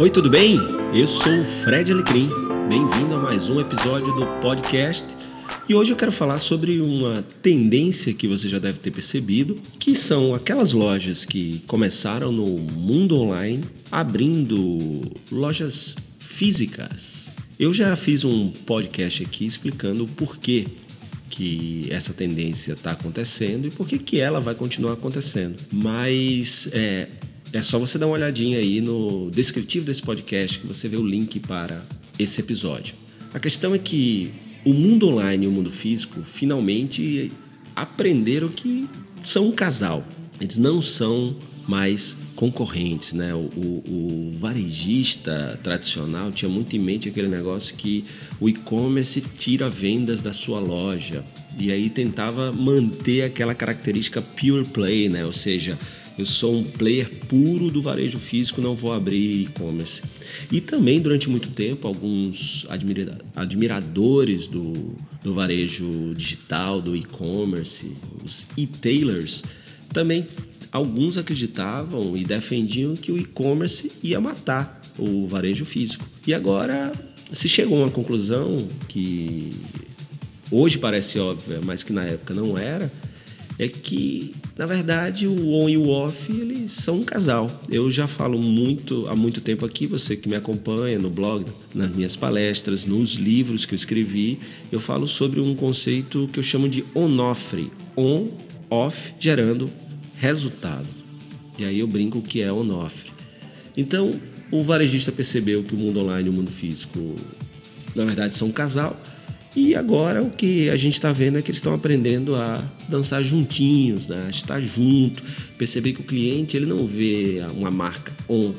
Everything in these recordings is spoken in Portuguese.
Oi, tudo bem? Eu sou o Fred Alecrim. Bem-vindo a mais um episódio do podcast. E hoje eu quero falar sobre uma tendência que você já deve ter percebido, que são aquelas lojas que começaram no mundo online abrindo lojas físicas. Eu já fiz um podcast aqui explicando o porquê que essa tendência está acontecendo e por que, que ela vai continuar acontecendo. Mas é, é só você dar uma olhadinha aí no descritivo desse podcast que você vê o link para esse episódio. A questão é que o mundo online e o mundo físico finalmente aprenderam que são um casal. Eles não são mais concorrentes, né? O, o, o, varejista tradicional tinha muito em mente aquele negócio que o e-commerce tira vendas da sua loja e aí tentava manter aquela característica pure play, né? Ou seja, eu sou um player puro do varejo físico, não vou abrir e-commerce. E também, durante muito tempo, alguns admira admiradores do, do varejo digital, do e-commerce, os e-tailers, também alguns acreditavam e defendiam que o e-commerce ia matar o varejo físico. E agora se chegou a uma conclusão que hoje parece óbvia, mas que na época não era, é que, na verdade, o on e o off eles são um casal. Eu já falo muito há muito tempo aqui, você que me acompanha no blog, nas minhas palestras, nos livros que eu escrevi, eu falo sobre um conceito que eu chamo de on-off, on, off, gerando resultado. E aí eu brinco que é on-off. Então, o varejista percebeu que o mundo online e o mundo físico, na verdade, são um casal e agora o que a gente está vendo é que eles estão aprendendo a dançar juntinhos, né? a estar junto, perceber que o cliente ele não vê uma marca on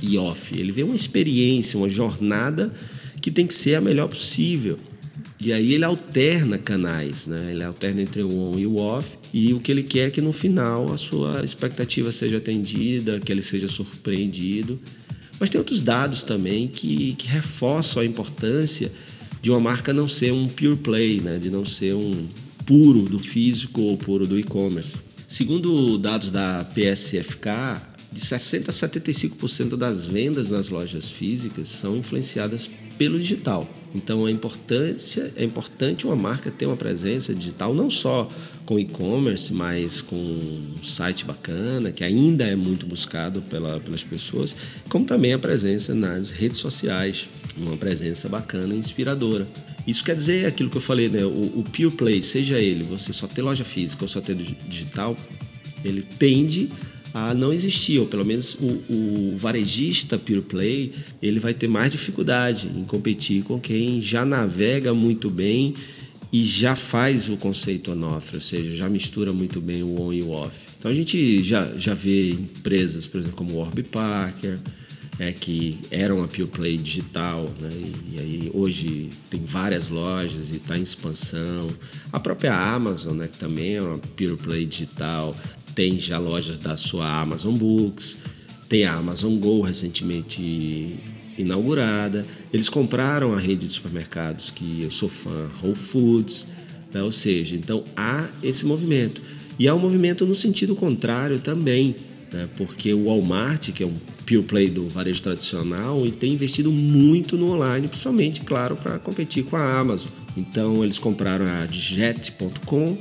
e off, ele vê uma experiência, uma jornada que tem que ser a melhor possível. E aí ele alterna canais, né? ele alterna entre o on e o off, e o que ele quer é que no final a sua expectativa seja atendida, que ele seja surpreendido. Mas tem outros dados também que, que reforçam a importância de uma marca não ser um pure play, né? de não ser um puro do físico ou puro do e-commerce. Segundo dados da PSFK, de 60 a 75% das vendas nas lojas físicas são influenciadas pelo digital. Então, a importância, é importante uma marca ter uma presença digital não só com e-commerce, mas com um site bacana, que ainda é muito buscado pela, pelas pessoas, como também a presença nas redes sociais uma presença bacana e inspiradora. Isso quer dizer aquilo que eu falei, né? O, o Pure Play, seja ele você só ter loja física ou só ter digital, ele tende a não existir, ou pelo menos o, o, varejista Pure Play, ele vai ter mais dificuldade em competir com quem já navega muito bem e já faz o conceito on-off, ou seja, já mistura muito bem o on e o off. Então a gente já, já vê empresas, por exemplo, como o Warby Parker, é, que era uma pure play digital, né? e, e, aí hoje tem várias lojas e está em expansão. A própria Amazon, né, que também é uma pure play digital, tem já lojas da sua Amazon Books, tem a Amazon Go recentemente inaugurada. Eles compraram a rede de supermercados que eu sou fã, Whole Foods, né? ou seja, então há esse movimento. E há um movimento no sentido contrário também, né? porque o Walmart, que é um pure play do varejo tradicional, e tem investido muito no online, principalmente, claro, para competir com a Amazon. Então eles compraram a Jet.com,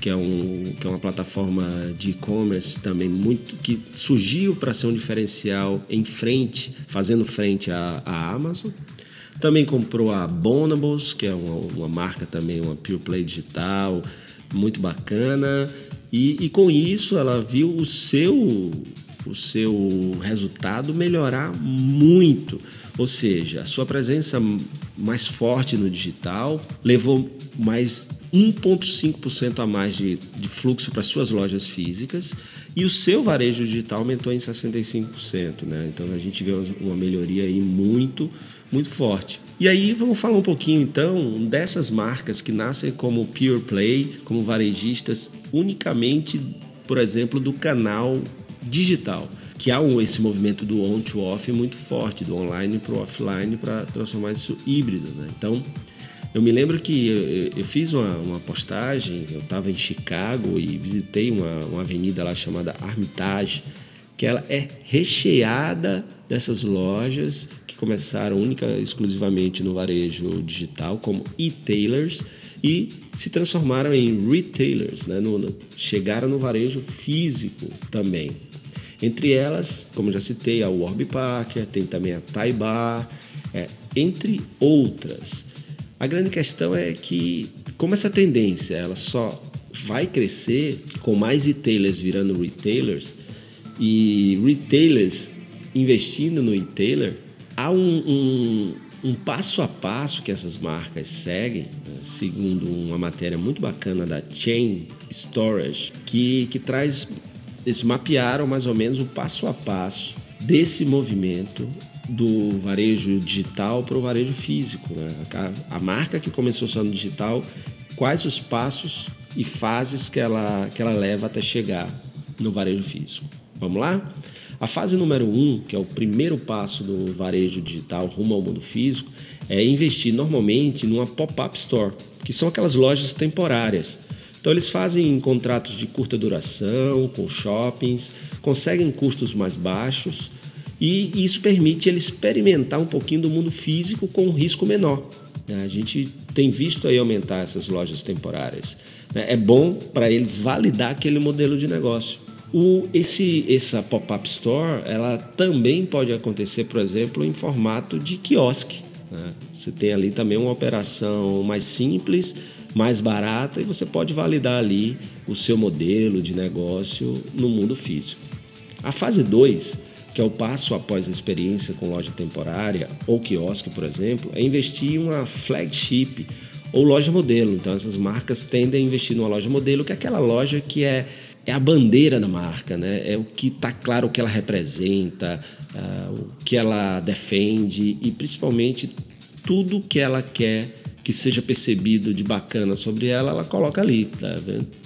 que é, um, que é uma plataforma de e-commerce também muito que surgiu para ser um diferencial em frente, fazendo frente à, à Amazon. Também comprou a Bonables, que é uma, uma marca também, uma pure play digital, muito bacana. E, e com isso ela viu o seu o seu resultado melhorar muito. Ou seja, a sua presença mais forte no digital levou mais 1,5% a mais de, de fluxo para suas lojas físicas e o seu varejo digital aumentou em 65%. Né? Então a gente vê uma melhoria aí muito, muito forte. E aí vamos falar um pouquinho então dessas marcas que nascem como pure play, como varejistas unicamente, por exemplo, do canal digital, que há esse movimento do on to off muito forte, do online para o offline para transformar isso híbrido. Né? Então, eu me lembro que eu, eu fiz uma, uma, postagem, eu estava em Chicago e visitei uma, uma avenida lá chamada Armitage, que ela é recheada dessas lojas que começaram única exclusivamente no varejo digital como e-tailers e se transformaram em retailers, né? no, no, chegaram no varejo físico também. Entre elas, como já citei, a Warby Parker, tem também a Taibar, é, entre outras. A grande questão é que, como essa tendência ela só vai crescer com mais retailers virando retailers e retailers investindo no retailer, há um, um um passo a passo que essas marcas seguem, né, segundo uma matéria muito bacana da Chain Storage, que, que traz. Eles mapearam mais ou menos o passo a passo desse movimento do varejo digital para o varejo físico. Né? A, a, marca que começou só no digital, quais os passos e fases que ela, que ela leva até chegar no varejo físico. Vamos lá? A fase número um, que é o primeiro passo do varejo digital rumo ao mundo físico, é investir normalmente numa pop-up store, que são aquelas lojas temporárias. Então eles fazem contratos de curta duração com shoppings, conseguem custos mais baixos e isso permite ele experimentar um pouquinho do mundo físico com um risco menor. A gente tem visto aí aumentar essas lojas temporárias. É bom para ele validar aquele modelo de negócio. O, esse, essa pop-up store ela também pode acontecer, por exemplo, em formato de quiosque. Né? Você tem ali também uma operação mais simples, mais barata e você pode validar ali o seu modelo de negócio no mundo físico. A fase 2, que é o passo após a experiência com loja temporária ou quiosque, por exemplo, é investir em uma flagship ou loja modelo. Então essas marcas tendem a investir numa loja modelo, que é aquela loja que é é a bandeira da marca, né? é o que está claro o que ela representa, uh, o que ela defende e principalmente tudo que ela quer que seja percebido de bacana sobre ela, ela coloca ali. Tá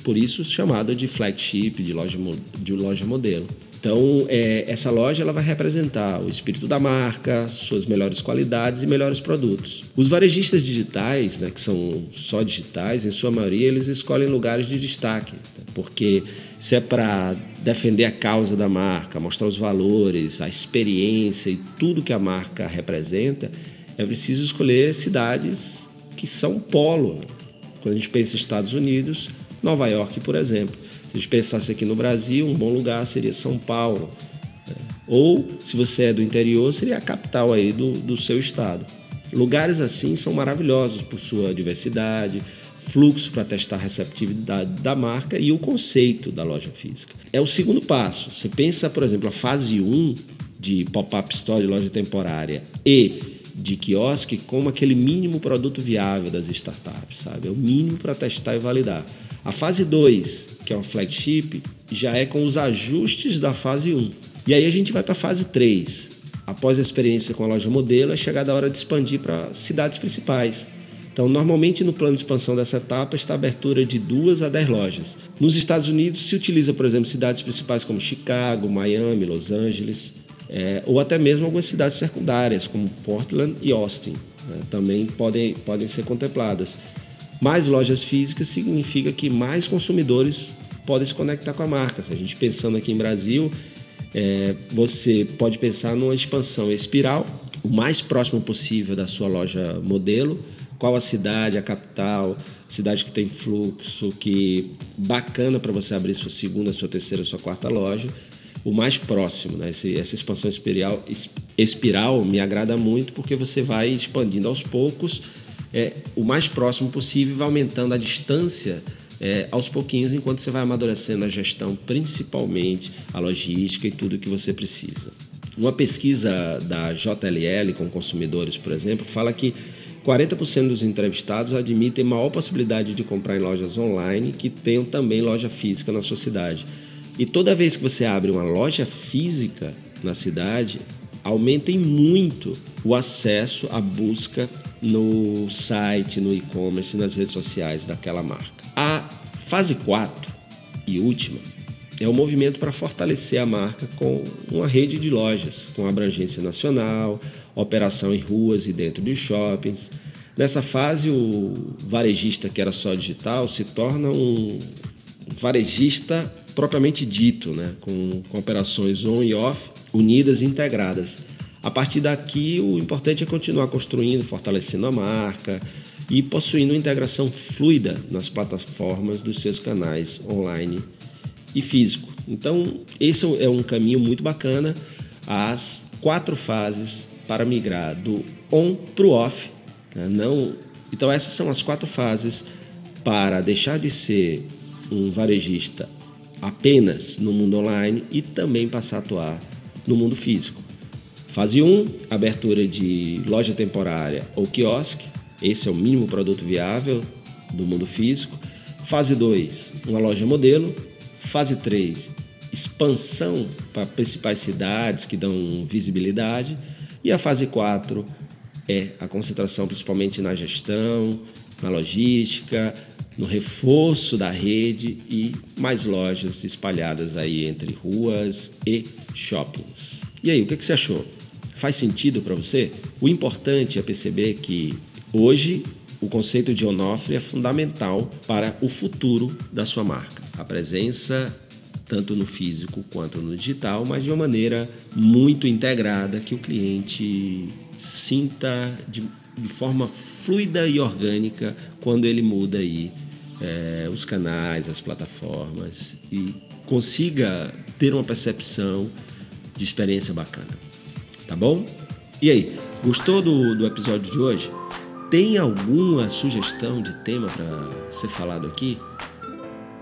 Por isso chamada de flagship, de loja, de loja modelo. Então, é, essa loja ela vai representar o espírito da marca, suas melhores qualidades e melhores produtos. Os varejistas digitais, né, que são só digitais, em sua maioria, eles escolhem lugares de destaque, porque se é para defender a causa da marca, mostrar os valores, a experiência e tudo que a marca representa, é preciso escolher cidades que são polo. Quando a gente pensa em Estados Unidos, Nova York, por exemplo. Se a gente pensasse aqui no Brasil, um bom lugar seria São Paulo. Né? Ou, se você é do interior, seria a capital aí do, do seu estado. Lugares assim são maravilhosos por sua diversidade, fluxo para testar a receptividade da marca e o conceito da loja física. É o segundo passo. Você pensa, por exemplo, a fase 1 de pop-up store loja temporária e de quiosque como aquele mínimo produto viável das startups, sabe? É o mínimo para testar e validar. A fase 2, que é o flagship, já é com os ajustes da fase 1. E aí a gente vai para a fase 3. Após a experiência com a loja modelo, é chegada a hora de expandir para cidades principais. Então, normalmente no plano de expansão dessa etapa está a abertura de duas a dez lojas. Nos Estados Unidos se utiliza, por exemplo, cidades principais como Chicago, Miami, Los Angeles, é, ou até mesmo algumas cidades secundárias como Portland e Austin. Né, também podem, podem ser contempladas. Mais lojas físicas significa que mais consumidores podem se conectar com a marca. Se a gente pensando aqui em Brasil, é, você pode pensar numa expansão espiral, o mais próximo possível da sua loja modelo. Qual a cidade, a capital, cidade que tem fluxo, que bacana para você abrir sua segunda, sua terceira, sua quarta loja. O mais próximo, né? Esse, essa expansão espiral, espiral me agrada muito porque você vai expandindo aos poucos é, o mais próximo possível, vai aumentando a distância é, aos pouquinhos, enquanto você vai amadurecendo a gestão, principalmente a logística e tudo que você precisa. Uma pesquisa da JLL com consumidores, por exemplo, fala que 40% dos entrevistados admitem maior possibilidade de comprar em lojas online que tenham também loja física na sua cidade. E toda vez que você abre uma loja física na cidade, aumentem muito o acesso à busca no site, no e-commerce, nas redes sociais daquela marca. A fase 4 e última é o movimento para fortalecer a marca com uma rede de lojas com abrangência nacional, operação em ruas e dentro de shoppings. Nessa fase, o varejista que era só digital se torna um varejista propriamente dito, né? com, com operações on e off unidas e integradas. A partir daqui, o importante é continuar construindo, fortalecendo a marca e possuindo uma integração fluida nas plataformas dos seus canais online e físico. Então, esse é um caminho muito bacana. As quatro fases para migrar do on para o off. Né? Não, então, essas são as quatro fases para deixar de ser um varejista apenas no mundo online e também passar a atuar no mundo físico. Fase 1, abertura de loja temporária ou quiosque. Esse é o mínimo produto viável do mundo físico. Fase 2, uma loja modelo. Fase 3, expansão para principais cidades que dão visibilidade. E a fase 4 é a concentração principalmente na gestão, na logística, no reforço da rede e mais lojas espalhadas aí entre ruas e shoppings. E aí, o que, você achou? Faz sentido para você? O importante é perceber que hoje o conceito de Onofre é fundamental para o futuro da sua marca. A presença tanto no físico quanto no digital, mas de uma maneira muito integrada que o cliente sinta de, de forma fluida e orgânica quando ele muda aí é, os canais, as plataformas e consiga ter uma percepção de experiência bacana. Tá bom? E aí, gostou do, do episódio de hoje? Tem alguma sugestão de tema para ser falado aqui?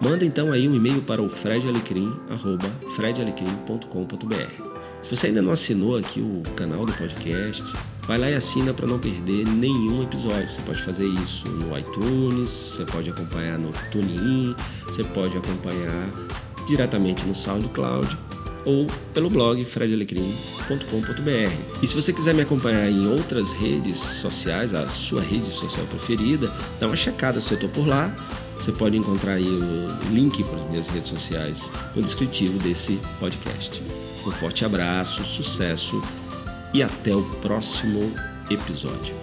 Manda então aí um e-mail para o fredalecrim@fredalecrim.com.br. Se você ainda não assinou aqui o canal do podcast, vai lá e assina para não perder nenhum episódio. Você pode fazer isso no iTunes, você pode acompanhar no TuneIn, você pode acompanhar diretamente no SoundCloud ou pelo blog fredalecrim.com.br. E se você quiser me acompanhar em outras redes sociais, a sua rede social preferida, dá uma checada se eu estou por lá. Você pode encontrar aí o link para as minhas redes sociais no descritivo desse podcast. Um forte abraço, sucesso e até o próximo episódio.